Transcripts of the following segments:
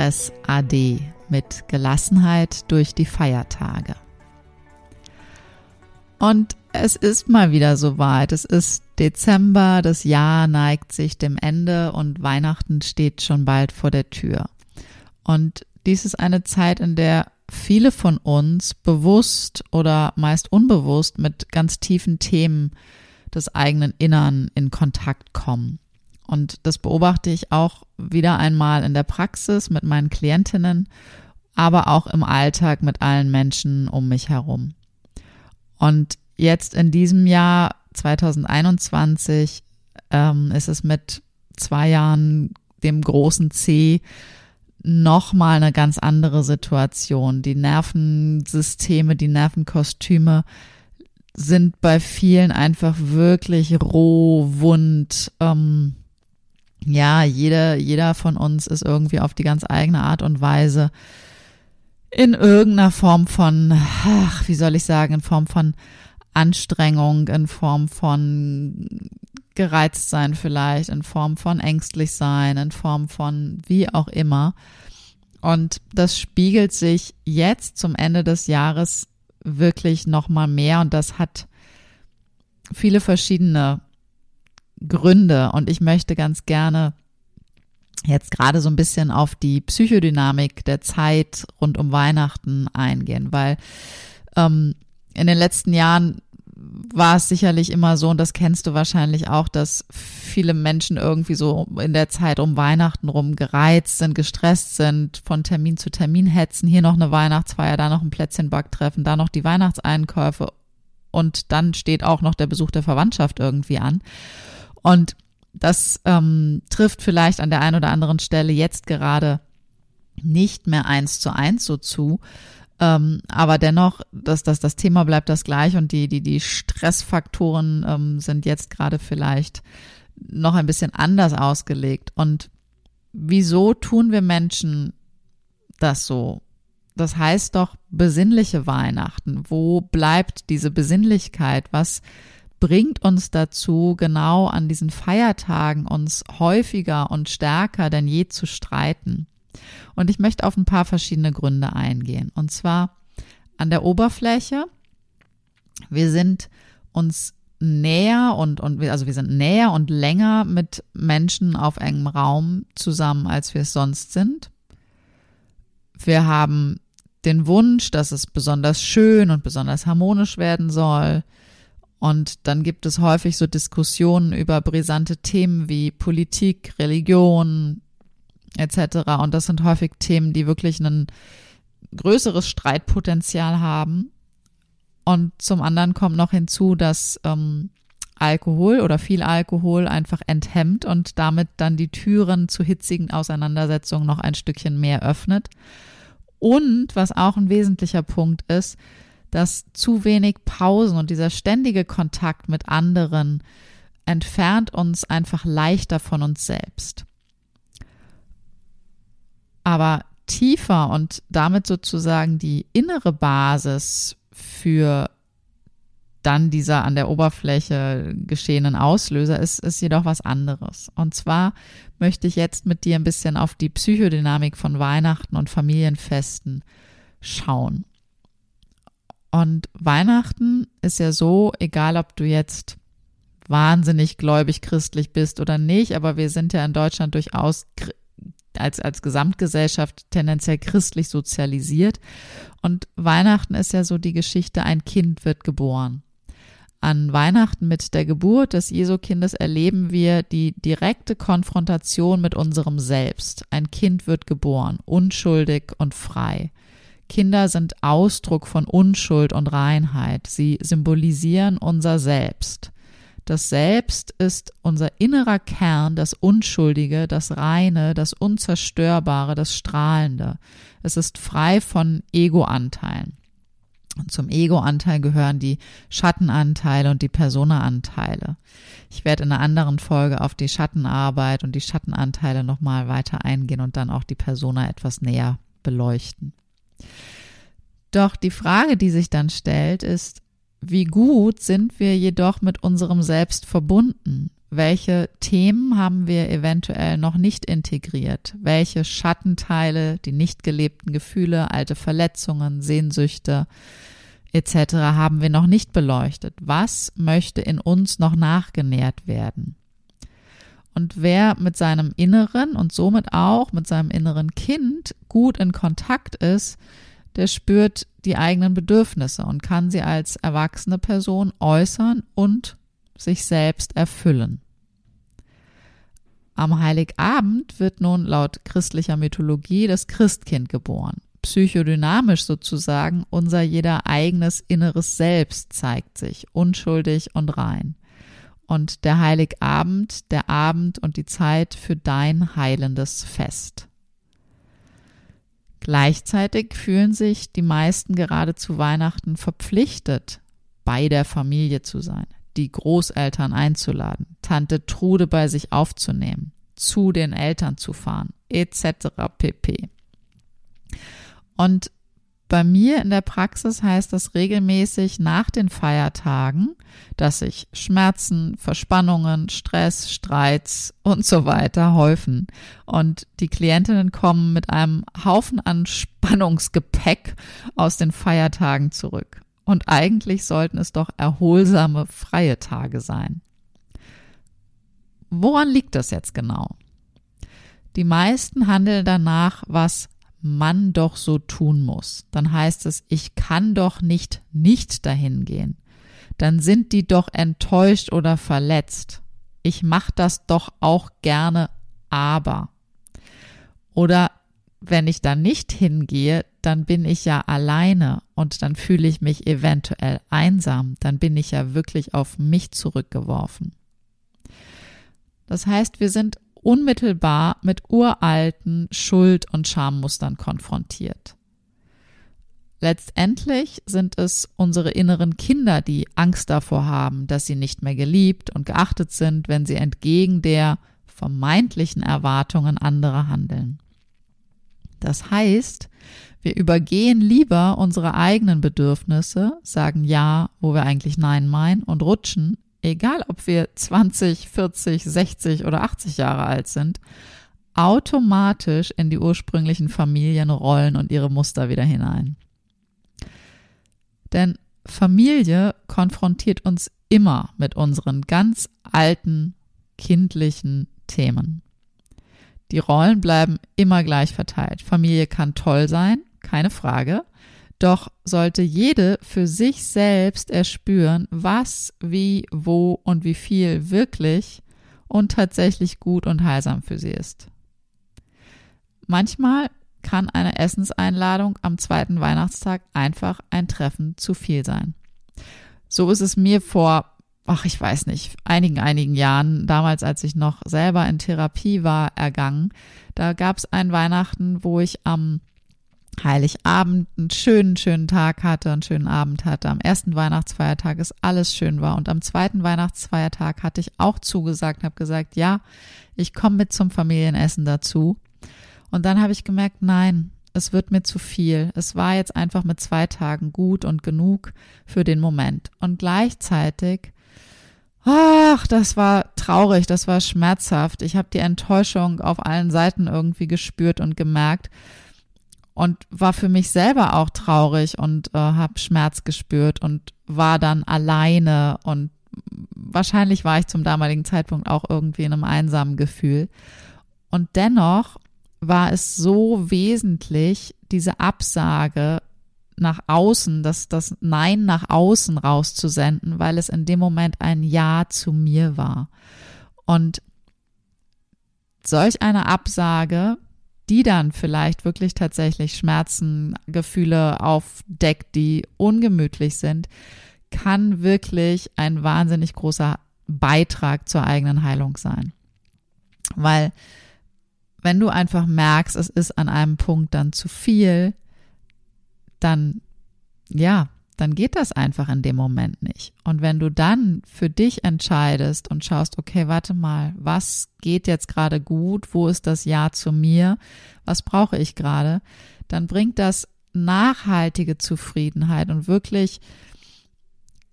Weihnachtsstress AD mit Gelassenheit durch die Feiertage. Und es ist mal wieder soweit. Es ist Dezember, das Jahr neigt sich dem Ende und Weihnachten steht schon bald vor der Tür. Und dies ist eine Zeit, in der viele von uns bewusst oder meist unbewusst mit ganz tiefen Themen des eigenen Innern in Kontakt kommen. Und das beobachte ich auch wieder einmal in der Praxis mit meinen Klientinnen, aber auch im Alltag mit allen Menschen um mich herum. Und jetzt in diesem Jahr 2021 ähm, ist es mit zwei Jahren dem großen C nochmal eine ganz andere Situation. Die Nervensysteme, die Nervenkostüme sind bei vielen einfach wirklich roh, wund, ähm, ja, jeder, jeder von uns ist irgendwie auf die ganz eigene Art und Weise in irgendeiner Form von, ach, wie soll ich sagen, in Form von Anstrengung, in Form von gereizt sein vielleicht, in Form von ängstlich sein, in Form von wie auch immer. Und das spiegelt sich jetzt zum Ende des Jahres wirklich nochmal mehr und das hat viele verschiedene Gründe und ich möchte ganz gerne jetzt gerade so ein bisschen auf die Psychodynamik der Zeit rund um Weihnachten eingehen, weil ähm, in den letzten Jahren war es sicherlich immer so, und das kennst du wahrscheinlich auch, dass viele Menschen irgendwie so in der Zeit um Weihnachten rum gereizt sind, gestresst sind, von Termin zu Termin hetzen, hier noch eine Weihnachtsfeier, da noch ein Plätzchenbacktreffen, da noch die Weihnachtseinkäufe und dann steht auch noch der Besuch der Verwandtschaft irgendwie an. Und das ähm, trifft vielleicht an der einen oder anderen Stelle jetzt gerade nicht mehr eins zu eins so zu. Ähm, aber dennoch, dass das, das Thema bleibt das gleich und die, die, die Stressfaktoren ähm, sind jetzt gerade vielleicht noch ein bisschen anders ausgelegt. Und wieso tun wir Menschen das so? Das heißt doch besinnliche Weihnachten. Wo bleibt diese Besinnlichkeit? Was bringt uns dazu, genau an diesen Feiertagen uns häufiger und stärker denn je zu streiten. Und ich möchte auf ein paar verschiedene Gründe eingehen. Und zwar an der Oberfläche. Wir sind uns näher und, und also wir sind näher und länger mit Menschen auf engem Raum zusammen, als wir es sonst sind. Wir haben den Wunsch, dass es besonders schön und besonders harmonisch werden soll. Und dann gibt es häufig so Diskussionen über brisante Themen wie Politik, Religion etc. Und das sind häufig Themen, die wirklich ein größeres Streitpotenzial haben. Und zum anderen kommt noch hinzu, dass ähm, Alkohol oder viel Alkohol einfach enthemmt und damit dann die Türen zu hitzigen Auseinandersetzungen noch ein Stückchen mehr öffnet. Und was auch ein wesentlicher Punkt ist, dass zu wenig Pausen und dieser ständige Kontakt mit anderen entfernt uns einfach leichter von uns selbst. Aber tiefer und damit sozusagen die innere Basis für dann dieser an der Oberfläche geschehenen Auslöser ist, ist jedoch was anderes. Und zwar möchte ich jetzt mit dir ein bisschen auf die Psychodynamik von Weihnachten und Familienfesten schauen. Und Weihnachten ist ja so, egal ob du jetzt wahnsinnig gläubig christlich bist oder nicht, aber wir sind ja in Deutschland durchaus als, als Gesamtgesellschaft tendenziell christlich sozialisiert. Und Weihnachten ist ja so die Geschichte, ein Kind wird geboren. An Weihnachten mit der Geburt des Jesu-Kindes erleben wir die direkte Konfrontation mit unserem Selbst. Ein Kind wird geboren, unschuldig und frei. Kinder sind Ausdruck von Unschuld und Reinheit. Sie symbolisieren unser Selbst. Das Selbst ist unser innerer Kern, das Unschuldige, das Reine, das Unzerstörbare, das Strahlende. Es ist frei von Ego-Anteilen. Und zum Ego-Anteil gehören die Schattenanteile und die Persona-Anteile. Ich werde in einer anderen Folge auf die Schattenarbeit und die Schattenanteile nochmal weiter eingehen und dann auch die Persona etwas näher beleuchten. Doch die Frage, die sich dann stellt, ist, wie gut sind wir jedoch mit unserem Selbst verbunden? Welche Themen haben wir eventuell noch nicht integriert? Welche Schattenteile, die nicht gelebten Gefühle, alte Verletzungen, Sehnsüchte etc. haben wir noch nicht beleuchtet? Was möchte in uns noch nachgenährt werden? Und wer mit seinem Inneren und somit auch mit seinem inneren Kind gut in Kontakt ist, der spürt die eigenen Bedürfnisse und kann sie als erwachsene Person äußern und sich selbst erfüllen. Am Heiligabend wird nun laut christlicher Mythologie das Christkind geboren. Psychodynamisch sozusagen unser jeder eigenes inneres Selbst zeigt sich, unschuldig und rein. Und der Heiligabend, der Abend und die Zeit für dein heilendes Fest. Gleichzeitig fühlen sich die meisten gerade zu Weihnachten verpflichtet, bei der Familie zu sein, die Großeltern einzuladen, Tante Trude bei sich aufzunehmen, zu den Eltern zu fahren, etc. pp. Und bei mir in der Praxis heißt das regelmäßig nach den Feiertagen, dass sich Schmerzen, Verspannungen, Stress, Streits und so weiter häufen. Und die Klientinnen kommen mit einem Haufen an Spannungsgepäck aus den Feiertagen zurück. Und eigentlich sollten es doch erholsame, freie Tage sein. Woran liegt das jetzt genau? Die meisten handeln danach, was man doch so tun muss. Dann heißt es, ich kann doch nicht nicht dahin gehen. Dann sind die doch enttäuscht oder verletzt. Ich mache das doch auch gerne, aber. Oder wenn ich da nicht hingehe, dann bin ich ja alleine und dann fühle ich mich eventuell einsam. Dann bin ich ja wirklich auf mich zurückgeworfen. Das heißt, wir sind unmittelbar mit uralten Schuld- und Schammustern konfrontiert. Letztendlich sind es unsere inneren Kinder, die Angst davor haben, dass sie nicht mehr geliebt und geachtet sind, wenn sie entgegen der vermeintlichen Erwartungen anderer handeln. Das heißt, wir übergehen lieber unsere eigenen Bedürfnisse, sagen Ja, wo wir eigentlich Nein meinen und rutschen egal ob wir 20, 40, 60 oder 80 Jahre alt sind, automatisch in die ursprünglichen Familienrollen und ihre Muster wieder hinein. Denn Familie konfrontiert uns immer mit unseren ganz alten kindlichen Themen. Die Rollen bleiben immer gleich verteilt. Familie kann toll sein, keine Frage. Doch sollte jede für sich selbst erspüren, was, wie, wo und wie viel wirklich und tatsächlich gut und heilsam für sie ist. Manchmal kann eine Essenseinladung am zweiten Weihnachtstag einfach ein Treffen zu viel sein. So ist es mir vor, ach ich weiß nicht, einigen, einigen Jahren, damals als ich noch selber in Therapie war, ergangen. Da gab es ein Weihnachten, wo ich am Heiligabend einen schönen, schönen Tag hatte, einen schönen Abend hatte. Am ersten Weihnachtsfeiertag ist alles schön war. Und am zweiten Weihnachtsfeiertag hatte ich auch zugesagt, habe gesagt, ja, ich komme mit zum Familienessen dazu. Und dann habe ich gemerkt, nein, es wird mir zu viel. Es war jetzt einfach mit zwei Tagen gut und genug für den Moment. Und gleichzeitig, ach, das war traurig, das war schmerzhaft. Ich habe die Enttäuschung auf allen Seiten irgendwie gespürt und gemerkt und war für mich selber auch traurig und äh, habe Schmerz gespürt und war dann alleine und wahrscheinlich war ich zum damaligen Zeitpunkt auch irgendwie in einem einsamen Gefühl. Und dennoch war es so wesentlich, diese Absage nach außen, das, das Nein nach außen rauszusenden, weil es in dem Moment ein Ja zu mir war. Und solch eine Absage, die dann vielleicht wirklich tatsächlich Schmerzen, Gefühle aufdeckt, die ungemütlich sind, kann wirklich ein wahnsinnig großer Beitrag zur eigenen Heilung sein. Weil wenn du einfach merkst, es ist an einem Punkt dann zu viel, dann ja, dann geht das einfach in dem Moment nicht. Und wenn du dann für dich entscheidest und schaust, okay, warte mal, was geht jetzt gerade gut, wo ist das Ja zu mir, was brauche ich gerade, dann bringt das nachhaltige Zufriedenheit und wirklich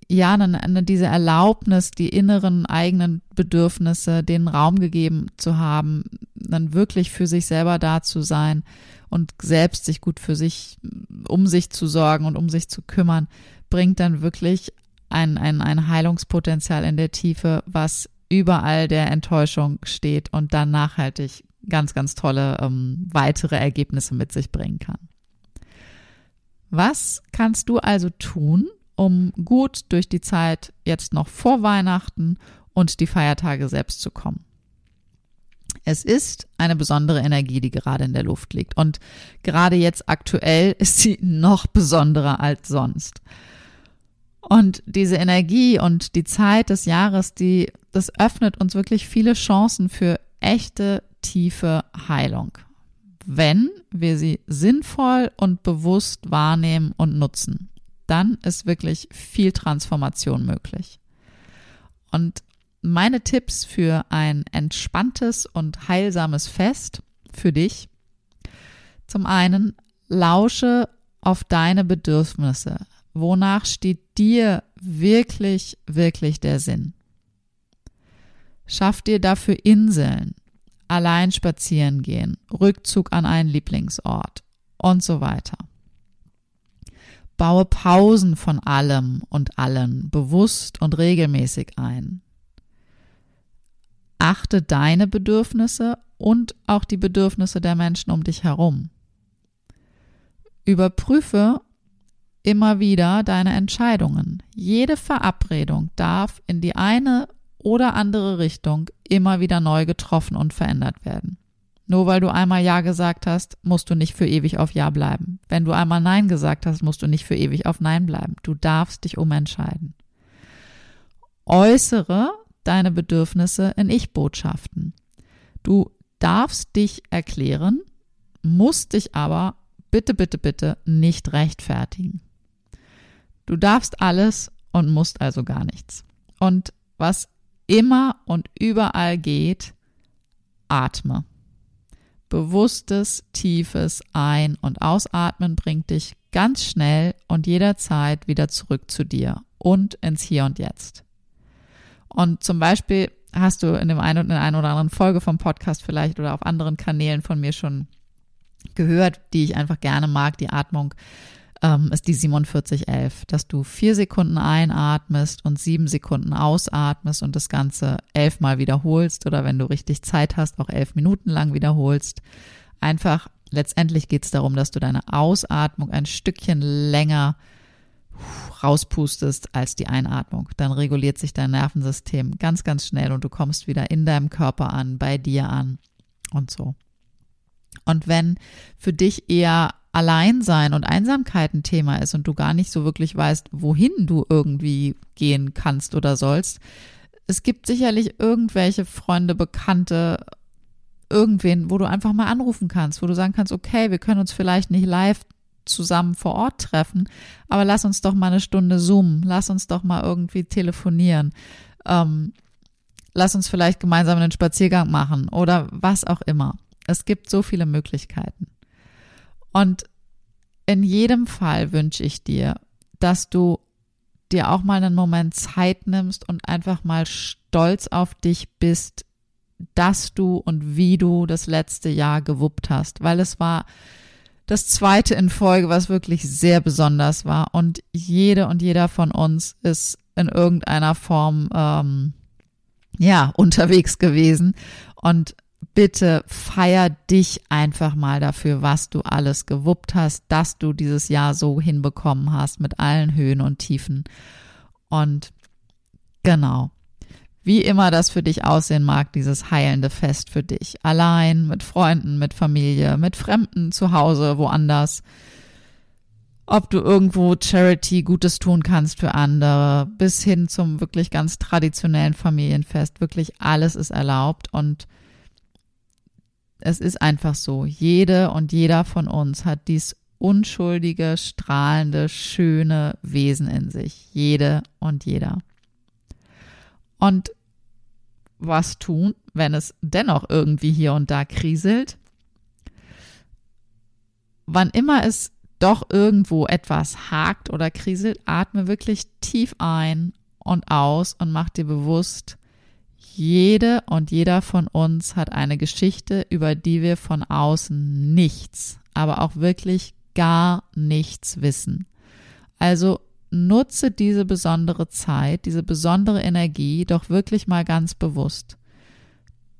ja, eine, diese Erlaubnis, die inneren eigenen Bedürfnisse, den Raum gegeben zu haben, dann wirklich für sich selber da zu sein und selbst sich gut für sich, um sich zu sorgen und um sich zu kümmern, bringt dann wirklich ein, ein, ein Heilungspotenzial in der Tiefe, was überall der Enttäuschung steht und dann nachhaltig ganz, ganz tolle ähm, weitere Ergebnisse mit sich bringen kann. Was kannst du also tun, um gut durch die Zeit jetzt noch vor Weihnachten und die Feiertage selbst zu kommen? Es ist eine besondere Energie, die gerade in der Luft liegt. Und gerade jetzt aktuell ist sie noch besonderer als sonst. Und diese Energie und die Zeit des Jahres, die, das öffnet uns wirklich viele Chancen für echte, tiefe Heilung. Wenn wir sie sinnvoll und bewusst wahrnehmen und nutzen, dann ist wirklich viel Transformation möglich. Und meine Tipps für ein entspanntes und heilsames Fest für dich. Zum einen, lausche auf deine Bedürfnisse. Wonach steht dir wirklich, wirklich der Sinn? Schaff dir dafür Inseln, allein spazieren gehen, Rückzug an einen Lieblingsort und so weiter. Baue Pausen von allem und allen bewusst und regelmäßig ein achte deine Bedürfnisse und auch die Bedürfnisse der Menschen um dich herum. Überprüfe immer wieder deine Entscheidungen. Jede Verabredung darf in die eine oder andere Richtung immer wieder neu getroffen und verändert werden. Nur weil du einmal Ja gesagt hast, musst du nicht für ewig auf Ja bleiben. Wenn du einmal Nein gesagt hast, musst du nicht für ewig auf Nein bleiben. Du darfst dich umentscheiden. Äußere deine Bedürfnisse in Ich-Botschaften. Du darfst dich erklären, musst dich aber bitte, bitte, bitte nicht rechtfertigen. Du darfst alles und musst also gar nichts. Und was immer und überall geht, atme. Bewusstes, tiefes Ein- und Ausatmen bringt dich ganz schnell und jederzeit wieder zurück zu dir und ins Hier und Jetzt. Und zum Beispiel hast du in dem einen und in einer oder anderen Folge vom Podcast vielleicht oder auf anderen Kanälen von mir schon gehört, die ich einfach gerne mag, die Atmung ähm, ist die 4711, dass du vier Sekunden einatmest und sieben Sekunden ausatmest und das Ganze elfmal wiederholst oder wenn du richtig Zeit hast, auch elf Minuten lang wiederholst. Einfach letztendlich geht es darum, dass du deine Ausatmung ein Stückchen länger rauspustest als die Einatmung. Dann reguliert sich dein Nervensystem ganz, ganz schnell und du kommst wieder in deinem Körper an, bei dir an und so. Und wenn für dich eher Alleinsein und Einsamkeit ein Thema ist und du gar nicht so wirklich weißt, wohin du irgendwie gehen kannst oder sollst, es gibt sicherlich irgendwelche Freunde, Bekannte, irgendwen, wo du einfach mal anrufen kannst, wo du sagen kannst, okay, wir können uns vielleicht nicht live zusammen vor Ort treffen, aber lass uns doch mal eine Stunde zoomen, lass uns doch mal irgendwie telefonieren, ähm, lass uns vielleicht gemeinsam einen Spaziergang machen oder was auch immer. Es gibt so viele Möglichkeiten. Und in jedem Fall wünsche ich dir, dass du dir auch mal einen Moment Zeit nimmst und einfach mal stolz auf dich bist, dass du und wie du das letzte Jahr gewuppt hast, weil es war das zweite in Folge, was wirklich sehr besonders war. Und jede und jeder von uns ist in irgendeiner Form ähm, ja unterwegs gewesen. Und bitte feier dich einfach mal dafür, was du alles gewuppt hast, dass du dieses Jahr so hinbekommen hast mit allen Höhen und Tiefen. Und genau, wie immer das für dich aussehen mag, dieses heilende Fest für dich. Allein, mit Freunden, mit Familie, mit Fremden zu Hause, woanders. Ob du irgendwo Charity Gutes tun kannst für andere, bis hin zum wirklich ganz traditionellen Familienfest. Wirklich alles ist erlaubt und es ist einfach so. Jede und jeder von uns hat dies unschuldige, strahlende, schöne Wesen in sich. Jede und jeder. Und was tun, wenn es dennoch irgendwie hier und da kriselt? Wann immer es doch irgendwo etwas hakt oder kriselt, atme wirklich tief ein und aus und mach dir bewusst, jede und jeder von uns hat eine Geschichte, über die wir von außen nichts, aber auch wirklich gar nichts wissen. Also nutze diese besondere Zeit, diese besondere Energie doch wirklich mal ganz bewusst.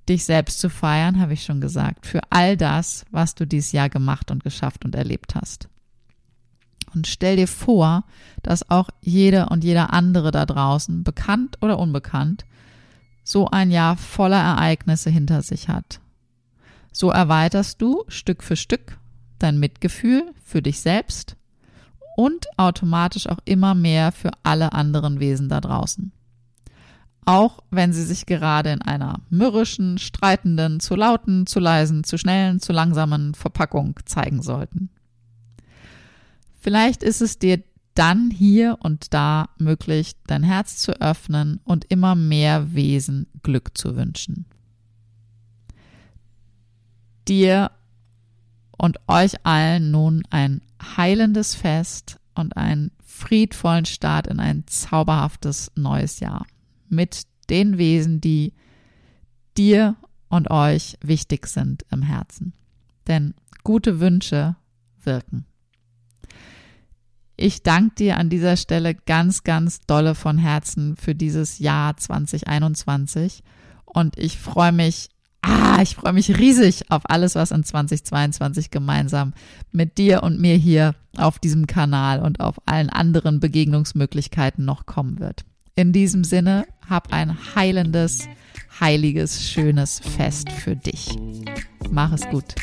Dich selbst zu feiern, habe ich schon gesagt, für all das, was du dieses Jahr gemacht und geschafft und erlebt hast. Und stell dir vor, dass auch jede und jeder andere da draußen, bekannt oder unbekannt, so ein Jahr voller Ereignisse hinter sich hat. So erweiterst du Stück für Stück dein Mitgefühl für dich selbst und automatisch auch immer mehr für alle anderen Wesen da draußen. Auch wenn sie sich gerade in einer mürrischen, streitenden, zu lauten, zu leisen, zu schnellen, zu langsamen Verpackung zeigen sollten. Vielleicht ist es dir dann hier und da möglich, dein Herz zu öffnen und immer mehr Wesen Glück zu wünschen. Dir und euch allen nun ein heilendes Fest und einen friedvollen Start in ein zauberhaftes neues Jahr mit den Wesen, die dir und euch wichtig sind im Herzen. Denn gute Wünsche wirken. Ich danke dir an dieser Stelle ganz, ganz dolle von Herzen für dieses Jahr 2021 und ich freue mich, ah, ich freue mich riesig auf alles, was in 2022 gemeinsam mit dir und mir hier auf diesem Kanal und auf allen anderen Begegnungsmöglichkeiten noch kommen wird. In diesem Sinne, hab ein heilendes, heiliges, schönes Fest für dich. Mach es gut.